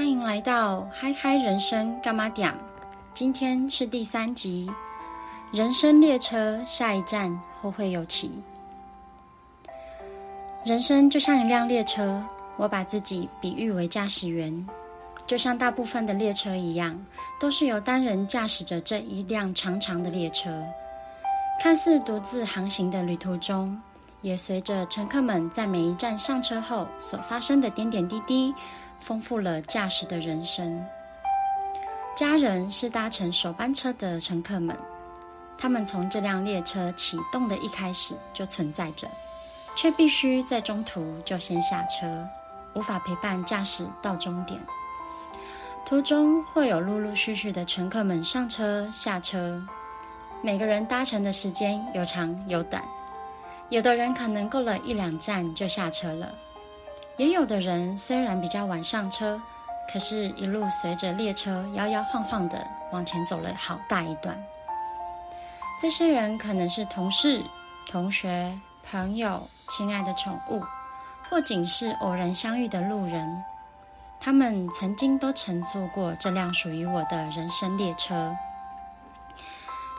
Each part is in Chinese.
欢迎来到嗨嗨人生干嘛点？今天是第三集，人生列车下一站后会有期。人生就像一辆列车，我把自己比喻为驾驶员，就像大部分的列车一样，都是由单人驾驶着这一辆长长的列车。看似独自航行的旅途中，也随着乘客们在每一站上车后所发生的点点滴滴。丰富了驾驶的人生。家人是搭乘首班车的乘客们，他们从这辆列车启动的一开始就存在着，却必须在中途就先下车，无法陪伴驾驶到终点。途中会有陆陆续续的乘客们上车下车，每个人搭乘的时间有长有短，有的人可能够了一两站就下车了。也有的人虽然比较晚上车，可是，一路随着列车摇摇晃晃的往前走了好大一段。这些人可能是同事、同学、朋友、亲爱的宠物，或仅是偶然相遇的路人。他们曾经都乘坐过这辆属于我的人生列车。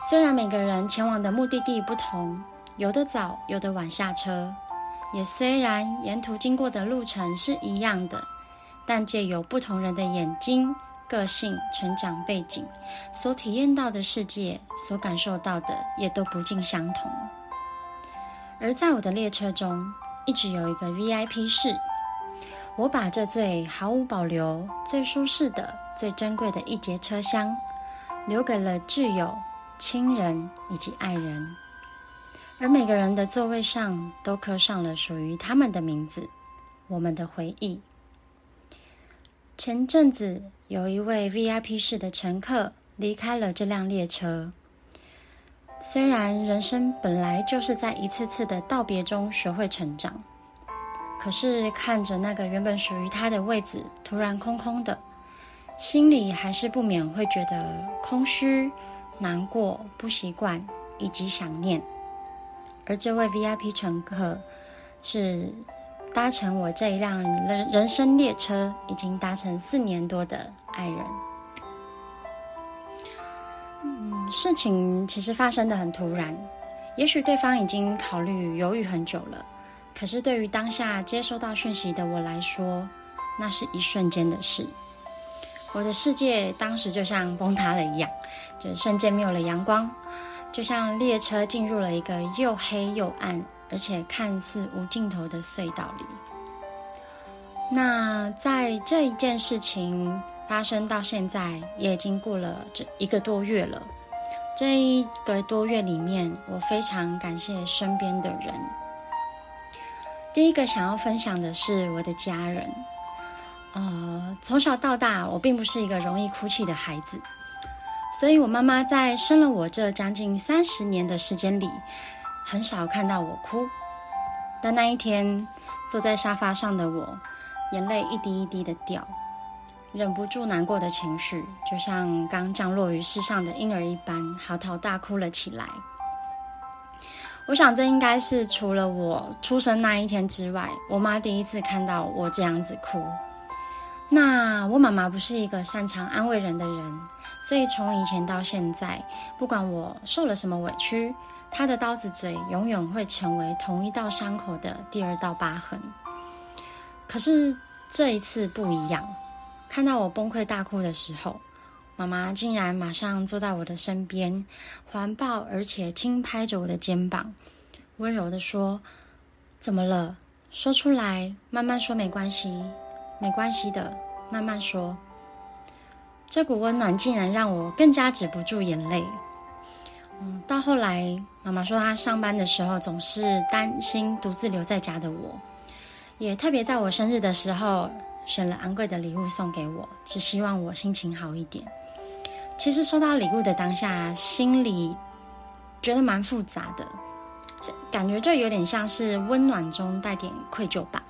虽然每个人前往的目的地不同，有的早，有的晚下车。也虽然沿途经过的路程是一样的，但借由不同人的眼睛、个性、成长背景，所体验到的世界，所感受到的也都不尽相同。而在我的列车中，一直有一个 VIP 室，我把这最毫无保留、最舒适的、最珍贵的一节车厢，留给了挚友、亲人以及爱人。而每个人的座位上都刻上了属于他们的名字，我们的回忆。前阵子有一位 VIP 室的乘客离开了这辆列车。虽然人生本来就是在一次次的道别中学会成长，可是看着那个原本属于他的位子突然空空的，心里还是不免会觉得空虚、难过、不习惯以及想念。而这位 VIP 乘客是搭乘我这一辆人人生列车已经搭乘四年多的爱人。嗯，事情其实发生的很突然，也许对方已经考虑犹豫很久了，可是对于当下接收到讯息的我来说，那是一瞬间的事。我的世界当时就像崩塌了一样，就瞬间没有了阳光。就像列车进入了一个又黑又暗，而且看似无尽头的隧道里。那在这一件事情发生到现在，也已经过了这一个多月了。这一个多月里面，我非常感谢身边的人。第一个想要分享的是我的家人。呃，从小到大，我并不是一个容易哭泣的孩子。所以，我妈妈在生了我这将近三十年的时间里，很少看到我哭。但那一天，坐在沙发上的我，眼泪一滴一滴的掉，忍不住难过的情绪，就像刚降落于世上的婴儿一般，嚎啕大哭了起来。我想，这应该是除了我出生那一天之外，我妈第一次看到我这样子哭。那我妈妈不是一个擅长安慰人的人，所以从以前到现在，不管我受了什么委屈，她的刀子嘴永远会成为同一道伤口的第二道疤痕。可是这一次不一样，看到我崩溃大哭的时候，妈妈竟然马上坐在我的身边，环抱而且轻拍着我的肩膀，温柔的说：“怎么了？说出来，慢慢说，没关系。”没关系的，慢慢说。这股温暖竟然让我更加止不住眼泪。嗯，到后来，妈妈说她上班的时候总是担心独自留在家的我，也特别在我生日的时候选了昂贵的礼物送给我，只希望我心情好一点。其实收到礼物的当下，心里觉得蛮复杂的，感觉就有点像是温暖中带点愧疚吧。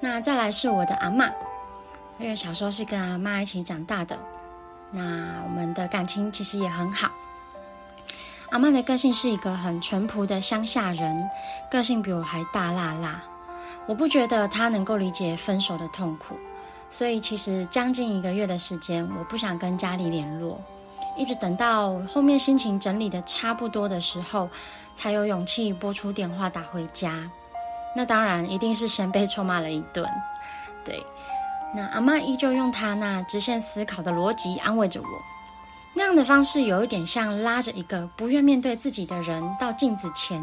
那再来是我的阿妈，因为小时候是跟阿妈一起长大的，那我们的感情其实也很好。阿妈的个性是一个很淳朴的乡下人，个性比我还大辣辣。我不觉得她能够理解分手的痛苦，所以其实将近一个月的时间，我不想跟家里联络，一直等到后面心情整理的差不多的时候，才有勇气拨出电话打回家。那当然一定是先被臭骂了一顿，对。那阿妈依旧用她那直线思考的逻辑安慰着我，那样的方式有一点像拉着一个不愿面对自己的人到镜子前，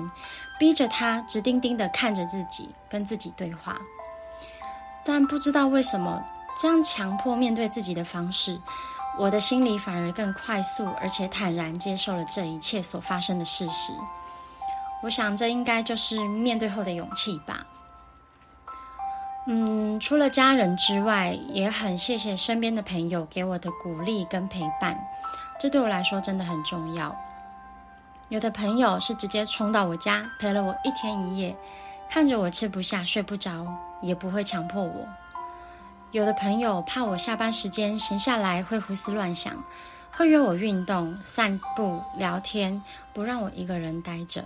逼着他直盯盯的看着自己，跟自己对话。但不知道为什么，这样强迫面对自己的方式，我的心里反而更快速而且坦然接受了这一切所发生的事实。我想，这应该就是面对后的勇气吧。嗯，除了家人之外，也很谢谢身边的朋友给我的鼓励跟陪伴，这对我来说真的很重要。有的朋友是直接冲到我家陪了我一天一夜。看着我吃不下、睡不着，也不会强迫我。有的朋友怕我下班时间闲下来会胡思乱想，会约我运动、散步、聊天，不让我一个人待着。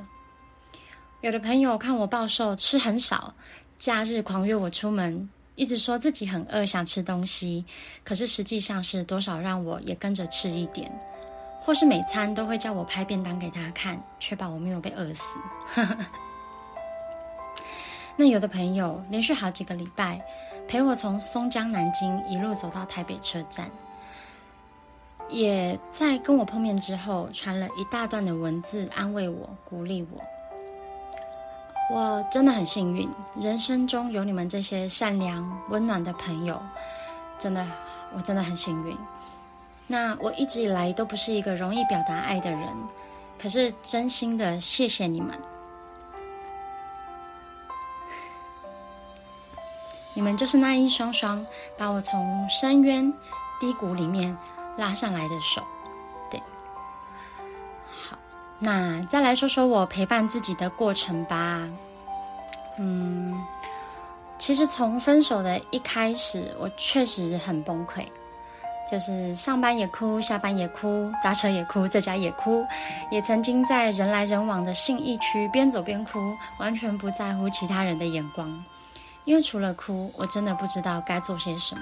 有的朋友看我暴瘦、吃很少，假日狂约我出门，一直说自己很饿想吃东西，可是实际上是多少让我也跟着吃一点，或是每餐都会叫我拍便当给他看，确保我没有被饿死。那有的朋友连续好几个礼拜陪我从松江南京一路走到台北车站，也在跟我碰面之后传了一大段的文字安慰我、鼓励我。我真的很幸运，人生中有你们这些善良、温暖的朋友，真的，我真的很幸运。那我一直以来都不是一个容易表达爱的人，可是真心的谢谢你们。你们就是那一双双把我从深渊低谷里面拉上来的手，那再来说说我陪伴自己的过程吧。嗯，其实从分手的一开始，我确实很崩溃，就是上班也哭，下班也哭，搭车也哭，在家也哭，也曾经在人来人往的信义区边走边哭，完全不在乎其他人的眼光。因为除了哭，我真的不知道该做些什么。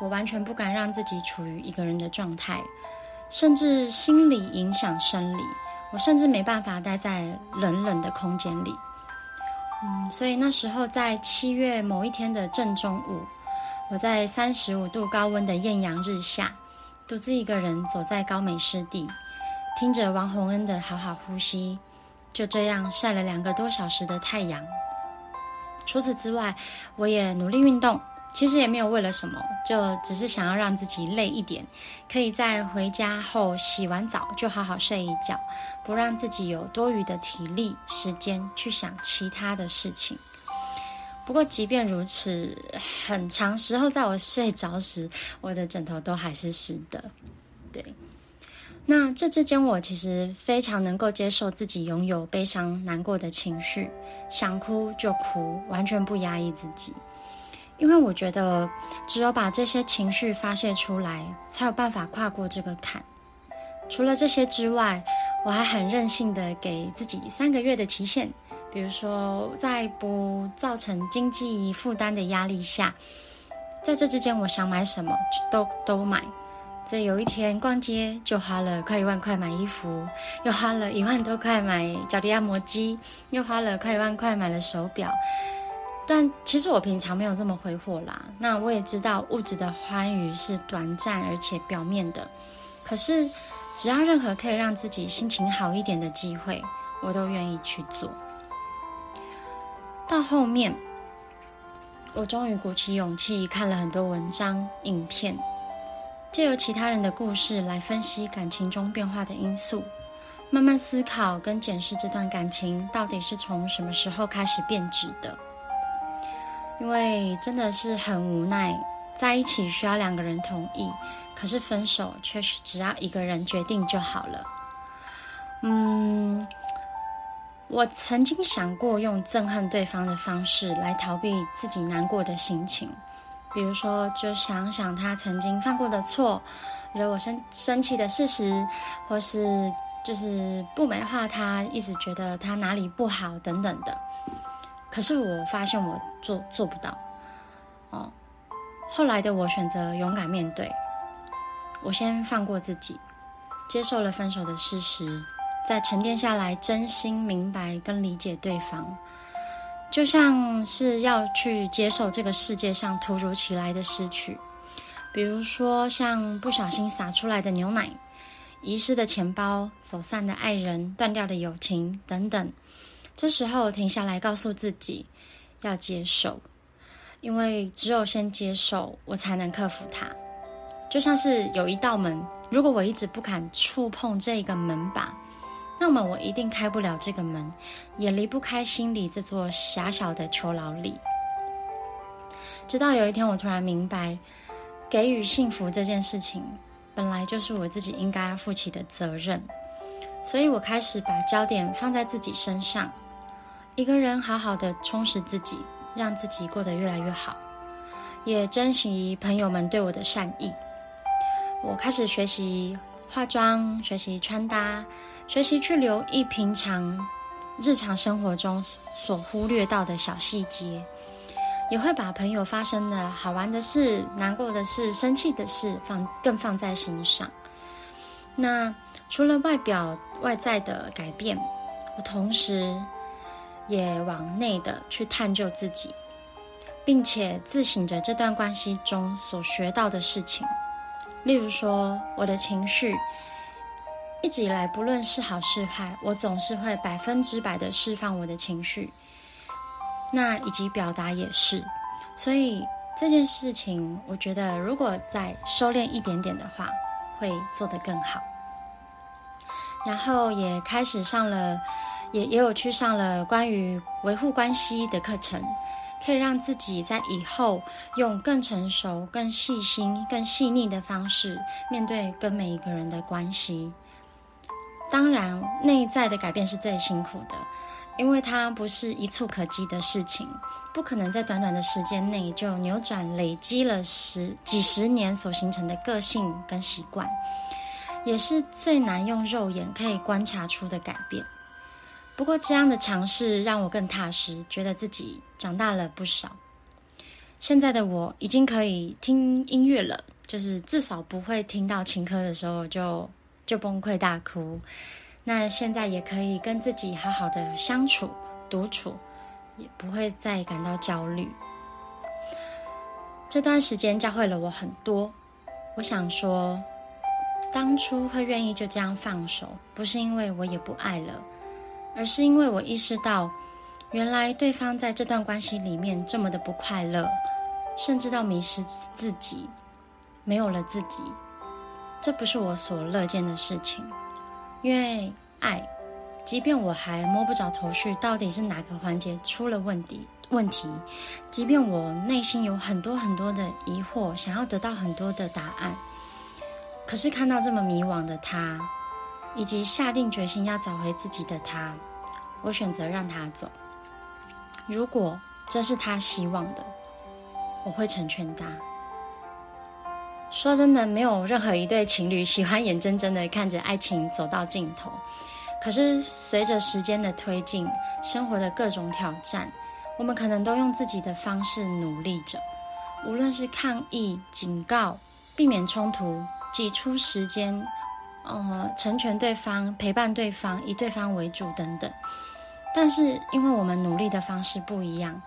我完全不敢让自己处于一个人的状态，甚至心理影响生理。我甚至没办法待在冷冷的空间里。嗯，所以那时候在七月某一天的正中午，我在三十五度高温的艳阳日下，独自一个人走在高美湿地，听着王洪恩的好好呼吸，就这样晒了两个多小时的太阳。除此之外，我也努力运动，其实也没有为了什么，就只是想要让自己累一点，可以在回家后洗完澡就好好睡一觉，不让自己有多余的体力时间去想其他的事情。不过，即便如此，很长时候在我睡着时，我的枕头都还是湿的。对。那这之间，我其实非常能够接受自己拥有悲伤、难过的情绪，想哭就哭，完全不压抑自己。因为我觉得，只有把这些情绪发泄出来，才有办法跨过这个坎。除了这些之外，我还很任性的给自己三个月的期限，比如说在不造成经济负担的压力下，在这之间，我想买什么都都买。所以有一天逛街就花了快一万块买衣服，又花了一万多块买脚底按摩机，又花了快一万块买了手表。但其实我平常没有这么挥霍啦。那我也知道物质的欢愉是短暂而且表面的，可是只要任何可以让自己心情好一点的机会，我都愿意去做。到后面，我终于鼓起勇气看了很多文章、影片。借由其他人的故事来分析感情中变化的因素，慢慢思考跟检视这段感情到底是从什么时候开始变质的。因为真的是很无奈，在一起需要两个人同意，可是分手却是只要一个人决定就好了。嗯，我曾经想过用憎恨对方的方式来逃避自己难过的心情。比如说，就想想他曾经犯过的错，惹我生生气的事实，或是就是不美化他，一直觉得他哪里不好等等的。可是我发现我做做不到，哦，后来的我选择勇敢面对，我先放过自己，接受了分手的事实，再沉淀下来，真心明白跟理解对方，就像是要去接受这个世界上突如其来的失去，比如说像不小心洒出来的牛奶。遗失的钱包、走散的爱人、断掉的友情等等，这时候停下来，告诉自己要接受，因为只有先接受，我才能克服它。就像是有一道门，如果我一直不敢触碰这个门把，那么我一定开不了这个门，也离不开心里这座狭小的囚牢里。直到有一天，我突然明白，给予幸福这件事情。本来就是我自己应该负起的责任，所以我开始把焦点放在自己身上。一个人好好的充实自己，让自己过得越来越好，也珍惜朋友们对我的善意。我开始学习化妆，学习穿搭，学习去留意平常日常生活中所忽略到的小细节。也会把朋友发生的好玩的事、难过的事、生气的事放更放在心上。那除了外表外在的改变，我同时也往内的去探究自己，并且自省着这段关系中所学到的事情。例如说，我的情绪一直以来不论是好是坏，我总是会百分之百的释放我的情绪。那以及表达也是，所以这件事情，我觉得如果再收敛一点点的话，会做得更好。然后也开始上了，也也有去上了关于维护关系的课程，可以让自己在以后用更成熟、更细心、更细腻的方式面对跟每一个人的关系。当然，内在的改变是最辛苦的。因为它不是一触可及的事情，不可能在短短的时间内就扭转累积了十几十年所形成的个性跟习惯，也是最难用肉眼可以观察出的改变。不过这样的尝试让我更踏实，觉得自己长大了不少。现在的我已经可以听音乐了，就是至少不会听到情歌的时候就就崩溃大哭。那现在也可以跟自己好好的相处、独处，也不会再感到焦虑。这段时间教会了我很多。我想说，当初会愿意就这样放手，不是因为我也不爱了，而是因为我意识到，原来对方在这段关系里面这么的不快乐，甚至到迷失自己，没有了自己，这不是我所乐见的事情。因为爱，即便我还摸不着头绪，到底是哪个环节出了问题？问题，即便我内心有很多很多的疑惑，想要得到很多的答案，可是看到这么迷惘的他，以及下定决心要找回自己的他，我选择让他走。如果这是他希望的，我会成全他。说真的，没有任何一对情侣喜欢眼睁睁的看着爱情走到尽头。可是随着时间的推进，生活的各种挑战，我们可能都用自己的方式努力着。无论是抗议、警告、避免冲突、挤出时间，呃，成全对方、陪伴对方、以对方为主等等。但是因为我们努力的方式不一样，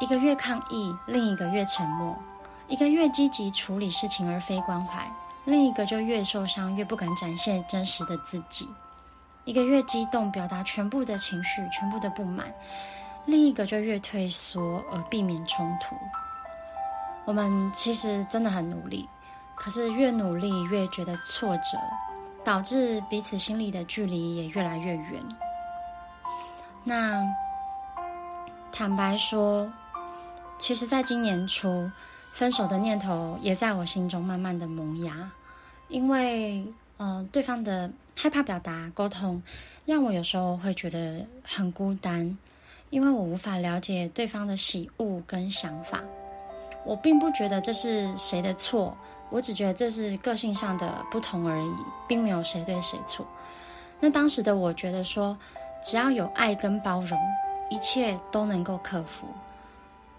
一个越抗议，另一个越沉默。一个越积极处理事情而非关怀，另一个就越受伤，越不敢展现真实的自己；一个越激动，表达全部的情绪、全部的不满，另一个就越退缩而避免冲突。我们其实真的很努力，可是越努力越觉得挫折，导致彼此心里的距离也越来越远。那坦白说，其实在今年初。分手的念头也在我心中慢慢的萌芽，因为，呃，对方的害怕表达沟通，让我有时候会觉得很孤单，因为我无法了解对方的喜恶跟想法。我并不觉得这是谁的错，我只觉得这是个性上的不同而已，并没有谁对谁错。那当时的我觉得说，只要有爱跟包容，一切都能够克服。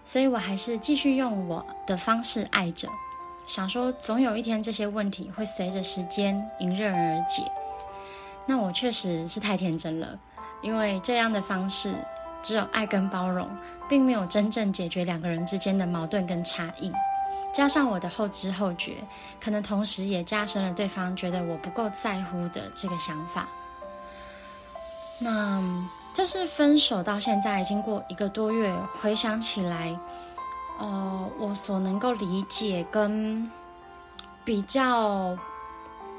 所以我还是继续用我的方式爱着，想说总有一天这些问题会随着时间迎刃而解。那我确实是太天真了，因为这样的方式只有爱跟包容，并没有真正解决两个人之间的矛盾跟差异。加上我的后知后觉，可能同时也加深了对方觉得我不够在乎的这个想法。那这是分手到现在经过一个多月，回想起来，呃，我所能够理解跟比较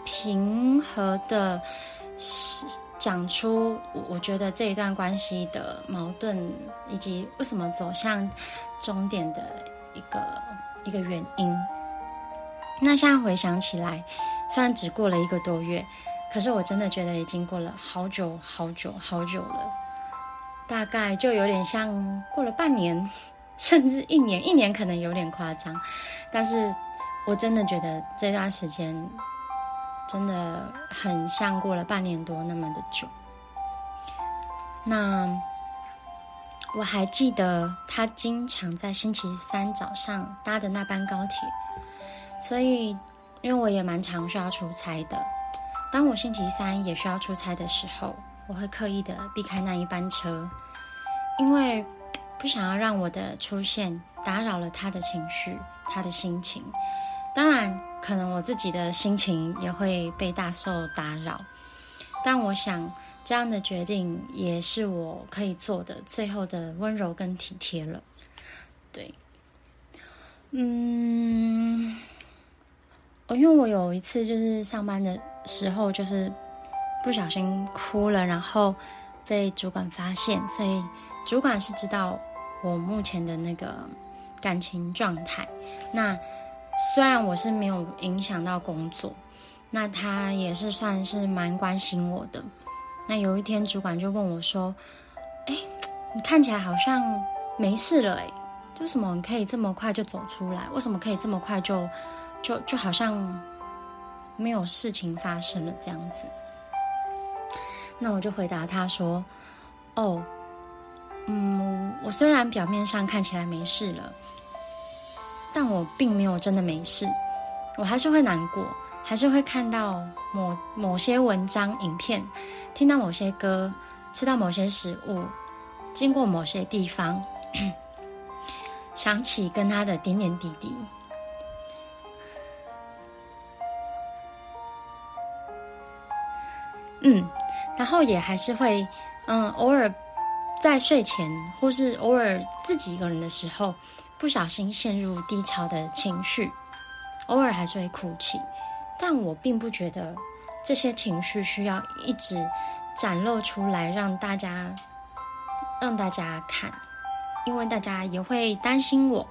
平和的讲出，我觉得这一段关系的矛盾以及为什么走向终点的一个。一个原因。那现在回想起来，虽然只过了一个多月，可是我真的觉得已经过了好久好久好久了。大概就有点像过了半年，甚至一年。一年可能有点夸张，但是我真的觉得这段时间真的很像过了半年多那么的久。那。我还记得他经常在星期三早上搭的那班高铁，所以因为我也蛮常需要出差的。当我星期三也需要出差的时候，我会刻意的避开那一班车，因为不想要让我的出现打扰了他的情绪、他的心情。当然，可能我自己的心情也会被大受打扰，但我想。这样的决定也是我可以做的最后的温柔跟体贴了，对，嗯，我因为我有一次就是上班的时候就是不小心哭了，然后被主管发现，所以主管是知道我目前的那个感情状态。那虽然我是没有影响到工作，那他也是算是蛮关心我的。那有一天，主管就问我说：“哎，你看起来好像没事了，哎，为什么可以这么快就走出来？为什么可以这么快就就就好像没有事情发生了这样子？”那我就回答他说：“哦，嗯，我虽然表面上看起来没事了，但我并没有真的没事，我还是会难过。”还是会看到某某些文章、影片，听到某些歌，吃到某些食物，经过某些地方，想起跟他的点点滴滴。嗯，然后也还是会，嗯，偶尔在睡前或是偶尔自己一个人的时候，不小心陷入低潮的情绪，偶尔还是会哭泣。但我并不觉得这些情绪需要一直展露出来让大家让大家看，因为大家也会担心我。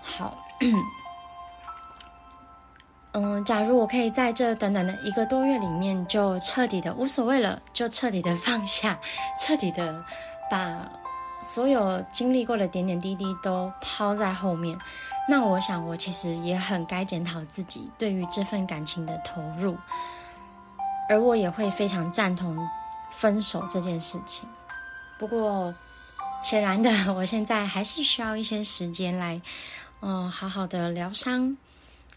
好，嗯，假如我可以在这短短的一个多月里面就彻底的无所谓了，就彻底的放下，彻底的把所有经历过的点点滴滴都抛在后面。那我想，我其实也很该检讨自己对于这份感情的投入，而我也会非常赞同分手这件事情。不过，显然的，我现在还是需要一些时间来，嗯，好好的疗伤，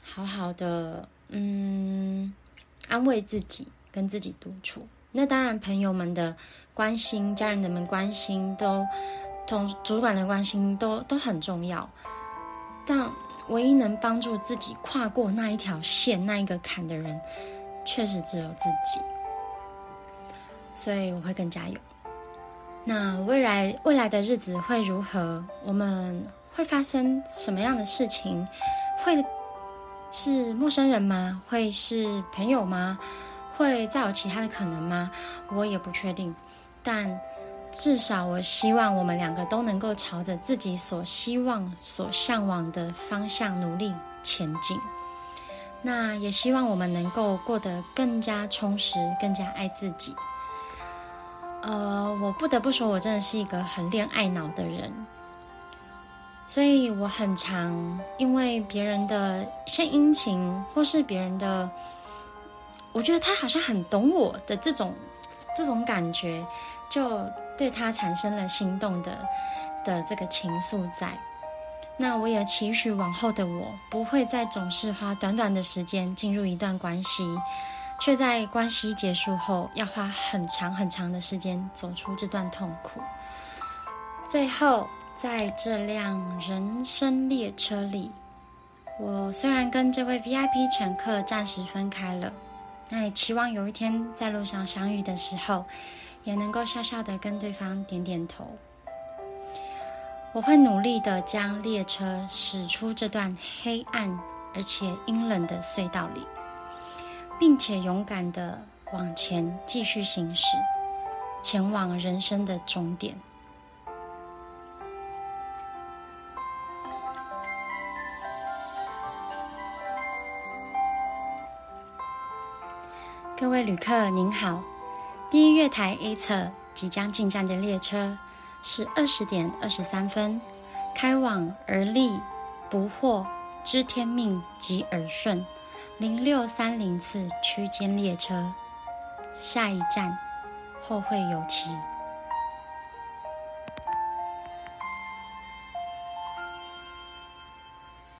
好好的，嗯，安慰自己，跟自己独处。那当然，朋友们的关心，家人的们关心，都同主管的关心，都都很重要。但唯一能帮助自己跨过那一条线、那一个坎的人，确实只有自己。所以我会更加油。那未来未来的日子会如何？我们会发生什么样的事情？会是陌生人吗？会是朋友吗？会再有其他的可能吗？我也不确定。但。至少，我希望我们两个都能够朝着自己所希望、所向往的方向努力前进。那也希望我们能够过得更加充实、更加爱自己。呃，我不得不说，我真的是一个很恋爱脑的人，所以我很常因为别人的献殷勤，或是别人的，我觉得他好像很懂我的这种这种感觉，就。对他产生了心动的的这个情愫在。那我也期许往后的我，不会再总是花短短的时间进入一段关系，却在关系结束后要花很长很长的时间走出这段痛苦。最后，在这辆人生列车里，我虽然跟这位 VIP 乘客暂时分开了，那也期望有一天在路上相遇的时候，也能够笑笑的跟对方点点头。我会努力的将列车驶出这段黑暗而且阴冷的隧道里，并且勇敢的往前继续行驶，前往人生的终点。各位旅客您好，第一月台 A 侧即将进站的列车。是二十点二十三分，开往而立、不惑、知天命及耳顺零六三零次区间列车。下一站，后会有期。